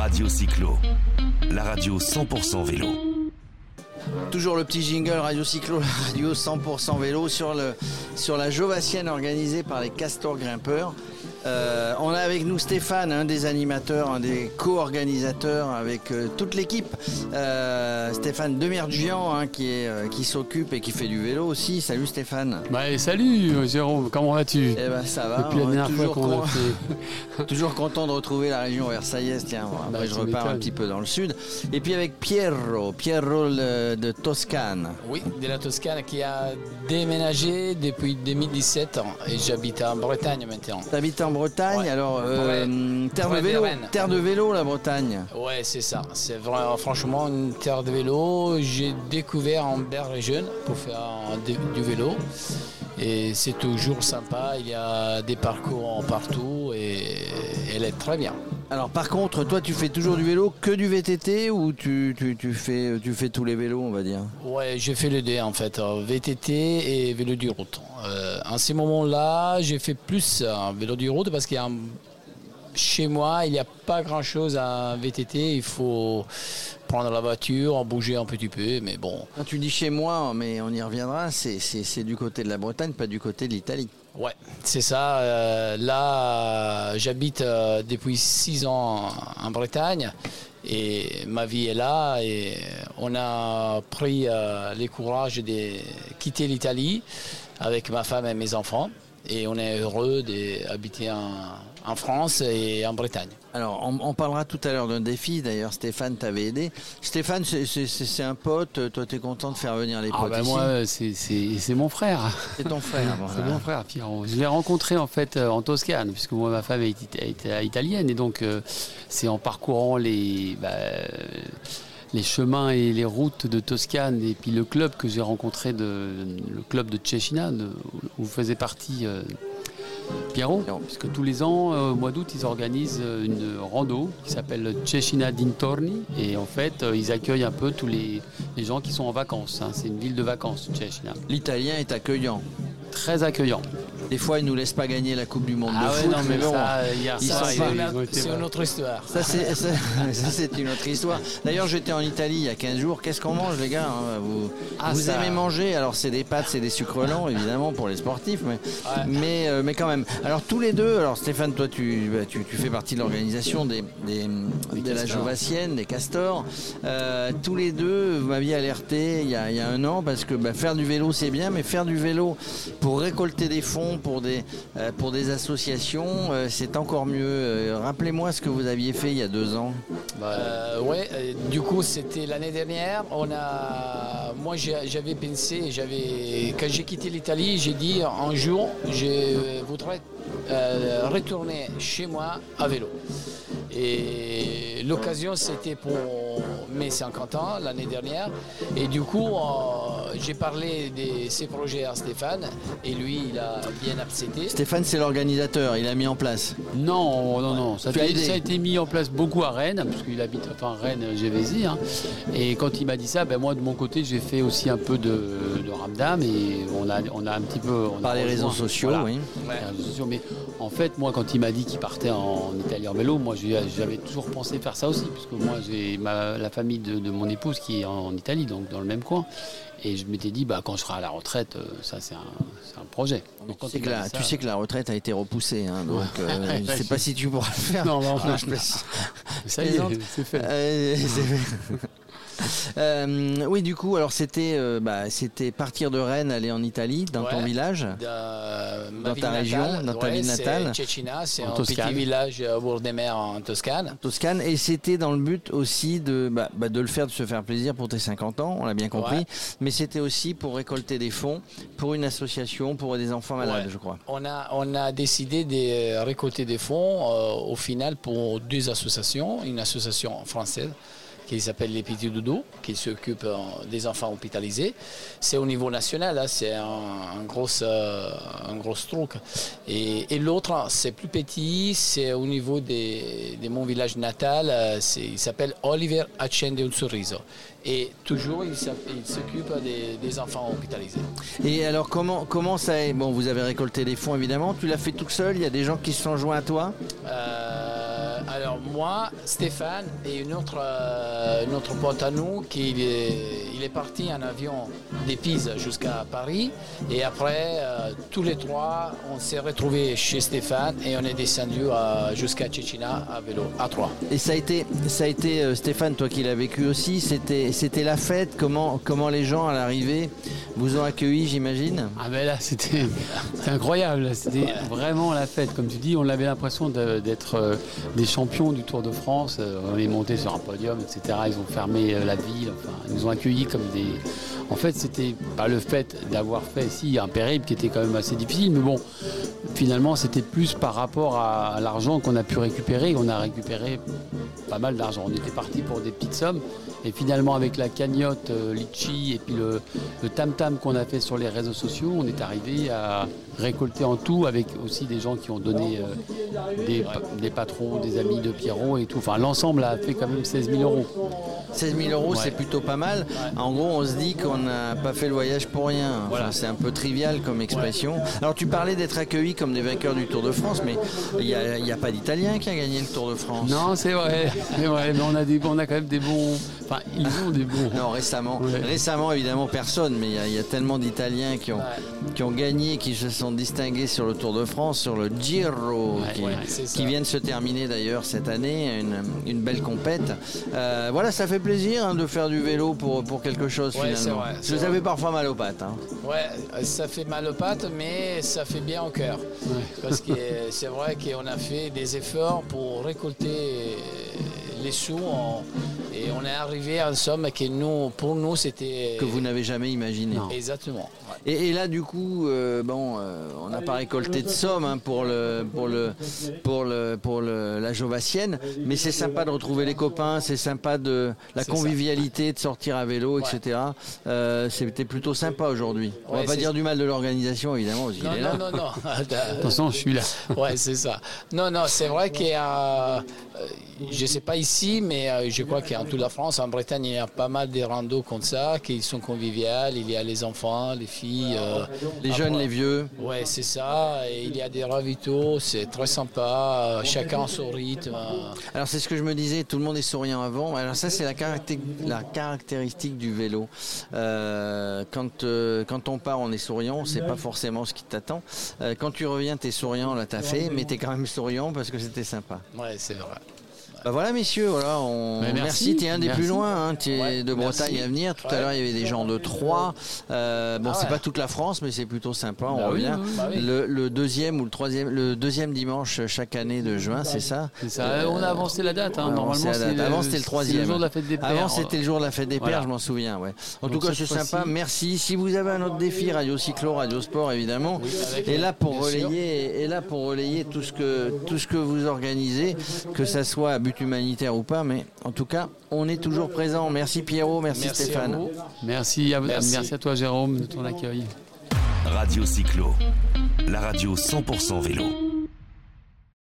Radio Cyclo, la radio 100% vélo. Toujours le petit jingle Radio Cyclo, la radio 100% vélo sur, le, sur la Jovassienne organisée par les Castors Grimpeurs. Euh, on a avec nous Stéphane, un des animateurs, un des co-organisateurs avec euh, toute l'équipe. Euh, Stéphane Demergian hein, qui, est, euh, qui s'occupe et qui fait du vélo aussi. Salut Stéphane. Bah, salut Jérôme, comment vas-tu? Eh ben ça va. Depuis la dernière fois toujours, qu'on a con- fait. toujours content de retrouver la région versaillaise. Tiens, bon, après Bah, je repars un petit peu dans le sud. Et puis avec Pierro, Pierro le- de Toscane. Oui, de la Toscane qui a déménagé depuis 2017 ans et j'habite en Bretagne maintenant. T'habites en Bretagne, Ouais. alors euh, terre de vélo, terre de vélo la Bretagne. Ouais, c'est ça. C'est vraiment, franchement une terre de vélo. J'ai découvert en jeune pour faire du, du vélo. Et c'est toujours sympa. Il y a des parcours partout et elle est très bien. Alors par contre, toi tu fais toujours du vélo, que du VTT ou tu, tu, tu fais, tu fais tous les vélos on va dire Ouais, j'ai fait le deux en fait, euh, VTT et vélo du route. Euh, en ces moments-là, j'ai fait plus euh, vélo du route parce qu'il y a un- chez moi, il n'y a pas grand-chose à VTT. Il faut prendre la voiture, bouger un petit peu, mais bon. Quand tu dis chez moi, mais on y reviendra, c'est du côté de la Bretagne, pas du côté de l'Italie. Ouais, c'est ça. Euh, là, j'habite euh, depuis six ans en Bretagne et ma vie est là et on a pris euh, le courage de quitter l'Italie avec ma femme et mes enfants et on est heureux d'habiter en, en France et en Bretagne. Alors on, on parlera tout à l'heure d'un défi, d'ailleurs Stéphane t'avait aidé. Stéphane c'est, un pote, toi t'es content de faire venir les Ah potes bah ici moi, c'est- mon frère. C'est ton frère. C'est mon frère Pierrot. Je l'ai rencontré en fait euh, en Toscane, puisque moi ma femme est, ita- est italienne et donc euh, c'est en parcourant les bah, les chemins et les routes de Toscane et puis le club que j'ai rencontré de le club de Cecina de- où faisait partie euh, Pierrot, puisque tous les ans euh, au mois d'août ils organisent euh, une rando qui s'appelle Cecina Dintorni et en fait euh, ils accueillent un peu tous les, les gens qui sont en vacances. hein. C'est une ville de vacances Cecina, L'italien est accueillant. très accueillant. Des fois il nous laisse pas gagner la Coupe du Monde de Ah ouais, foot, non, mais bon. ils ils- ils C'est une autre histoire. Ça c'est, ça, ça, c'est une autre histoire. D'ailleurs j'étais en Italie il y a 15 jours. Qu'est-ce qu'on mange les gars hein Vous, Ah, vous ça- aimez manger? Alors c'est des pâtes, c'est des sucres lents évidemment pour les sportifs, mais, Ouais. mais, euh, mais quand même. Alors tous les deux, alors Stéphane toi tu, bah, tu, tu fais partie de l'organisation des, des, de la. Jovassienne, des Castors. Euh, tous les deux, vous m'aviez alerté il y, a, il y a un an parce que bah, faire du vélo c'est bien, mais faire du vélo pour récolter des fonds pour des, euh, pour des associations, euh, c'est encore mieux. Euh, Rappelez-moi ce que vous aviez fait il y a deux ans. Euh, ouais, du coup, c'était l'année dernière. On a, moi, j'avais pensé, j'avais, quand j'ai quitté l'Italie, j'ai dit un jour, je voudrais retourner chez moi à vélo. Et l'occasion, c'était pour mes 50 ans l'année dernière. Et du coup, j'ai parlé de ces projets à Stéphane, et lui, il a bien accepté. Stéphane, c'est l'organisateur, il a mis en place. Non, non, non. Ça, aidé. ça a été mis en place beaucoup à Rennes, parce qu'il habite enfin Rennes, Gévésy. hein. Et quand il m'a dit ça, ben moi de mon côté, j'ai fait aussi un peu de, de ramdam et on a, on a un petit peu. on a Par les réseaux sociaux, voilà. oui. Les réseaux sociaux. Mais en fait, moi, quand il m'a dit qu'il partait en Italie en vélo, moi, j'avais toujours pensé faire ça aussi, puisque moi, j'ai la famille de, de mon épouse qui est en Italie, donc dans le même coin. Et je m'étais dit, bah, quand je serai à la retraite, euh, ça, c'est un, projet. Donc, Tu sais, que la, dit ça- tu sais que la retraite a été repoussée, hein, donc euh, je ne sais pas si tu pourras le faire. Non, non, je plaisante. ça y est, c'est fait. Euh, Euh, oui, du coup, alors c'était euh, bah, c'était partir de Rennes, aller en Italie, dans ton village. de Dans ta région, natale. dans ta Ouais, ville natale. Cecina, c'est un Toscane. petit village au bord des mers en Toscane. Toscane et c'était dans le but aussi de, bah, bah, de le faire, de se faire plaisir pour tes 50 ans, on l'a bien compris, Ouais. mais c'était aussi pour récolter des fonds pour une association pour des enfants malades, Ouais. je crois. On a, on a décidé de récolter des fonds euh, au final pour deux associations. Une association française qui s'appelle Les Petits Doudous, qui s'occupe euh, des enfants hospitalisés. C'est au niveau national, hein, c'est un, un gros, euh, un gros truc. Et, et l'autre, c'est plus petit, c'est au niveau des- de mon village natal, euh, il s'appelle Oliver Accende un Sorriso. Et toujours, il s'occupe des, des enfants hospitalisés. Et alors comment comment ça est? Bon, vous avez récolté des fonds évidemment. Tu l'as fait tout seul? Il y a des gens qui se sont joints à toi? Euh, moi, Stéphane et une autre, euh, une autre pote à nous qui il est, il est parti en avion des Pise jusqu'à Paris. Et après, euh, tous les trois, on s'est retrouvés chez Stéphane et on est descendu euh, jusqu'à Tchétchina à vélo, à trois. Et ça a été, ça a été euh, Stéphane, toi qui l'as vécu aussi, c'était, c'était la fête. Comment, comment les gens à l'arrivée vous ont accueilli, j'imagine? Ah ben là, c'était c'était incroyable. C'était vraiment la fête. Comme tu dis, on avait l'impression de- d'être euh, des champions du Tour de France. Euh, On est monté sur un podium, etc. Ils ont fermé euh, la ville. Ils nous ont accueillis comme des. En fait, c'était pas le fait d'avoir fait si un périple qui était quand même assez difficile, mais bon, finalement, c'était plus par rapport à l'argent qu'on a pu récupérer. On a récupéré pas mal d'argent. On était parti pour des petites sommes. Et finalement, avec la cagnotte euh, Litchi et puis le, le tam-tam qu'on a fait sur les réseaux sociaux, on est arrivé à récolter en tout avec aussi des gens qui ont donné euh, des, des patrons, des amis de Pierrot et tout. Enfin, l'ensemble a fait quand même 16 000 euros. 16 000 euros, Ouais. c'est plutôt pas mal. En gros, on se dit qu'on n'a pas fait le voyage pour rien. Enfin, Voilà. C'est un peu trivial comme expression. Alors, tu parlais d'être accueillis comme des vainqueurs du Tour de France, mais il n'y a, pas d'Italien qui a gagné le Tour de France. Non, c'est vrai, vrai, mais on a, des, on a quand même des bons. Enfin, ils ont des bons. Non, récemment. Ouais. Récemment, évidemment, personne, mais il y a- il y, a tellement d'Italiens qui ont, Ouais. qui ont gagné, qui se sont distingués sur le Tour de France, sur le Giro, Ouais, qui, qui vient de se terminer d'ailleurs cette année, une, une belle compète. Euh, voilà, ça fait plaisir hein, de faire du vélo pour, pour quelque chose finalement. vrai, Vous avez parfois mal aux pattes. hein. Ouais, ça fait mal aux pattes, mais ça fait bien au cœur. Parce que euh, c'est vrai qu'on a fait des efforts pour récolter les sous en- et on est arrivé à une somme que nous, pour nous, c'était. que vous n'avez jamais imaginé. Non. Exactement. ouais. Et, et là, du coup, euh, bon, euh, on n'a pas récolté de somme hein, pour le pour le pour le pour le, la Jovassienne, mais c'est sympa de retrouver les copains, c'est sympa de la convivialité, de sortir à vélo, etc. Euh, C'était plutôt sympa aujourd'hui. On Ouais, va pas dire du mal de l'organisation, évidemment, parce qu'il Non, est là. non, non, non. Attention, je suis là. ouais, c'est ça. Non, non, c'est vrai qu'il y a, je ne sais pas ici, mais je crois qu'en toute la France, en Bretagne, il y a pas mal de randos comme ça, qui sont conviviales. Il y a les enfants, les filles. euh, Les jeunes, les vieux. Ouais, c'est ça. Et il y a des ravitaux, c'est très sympa. Chacun son rythme. Alors c'est ce que je me disais, tout le monde est souriant avant. Alors ça c'est la, la caractéristique du vélo. Euh, quand, euh, quand on part on est souriant, c'est pas forcément ce qui t'attend. Quand tu reviens t'es souriant, là t'as fait, mais t'es quand même souriant parce que c'était sympa. Ouais, c'est vrai. Bah voilà messieurs, voilà, on... Mais merci, merci, t'es un des merci. plus loin, hein, t'es Ouais, de Bretagne merci. à venir. Tout à l'heure il y avait des gens de Troyes. Euh, bon Ah c'est ouais. pas toute la France, mais c'est plutôt sympa, on Bah oui, revient. oui, oui. Bah oui. Le, le deuxième ou le troisième, le deuxième dimanche chaque année de juin, c'est ça? C'est ça. on a avancé la date. hein. Normalement, avancé la c'est date. Avant, c'était le troisième. c'est le jour de la fête des pères. Avant, c'était le jour de la fête des pères, Voilà. je m'en souviens. Ouais. En Donc tout cas, c'est sympa. Merci. Si vous avez un autre défi, Radio Cyclo, Radio Sport, évidemment, est là pour relayer, est là pour relayer tout ce que tout ce que vous organisez, que ça soit à but humanitaire ou pas. Mais en tout cas, on est toujours présent. Merci Pierrot, merci, Merci à Stéphane. vous. Merci à, Merci. merci à toi, Jérôme, de ton accueil. Radio Cyclo, la radio 100% vélo.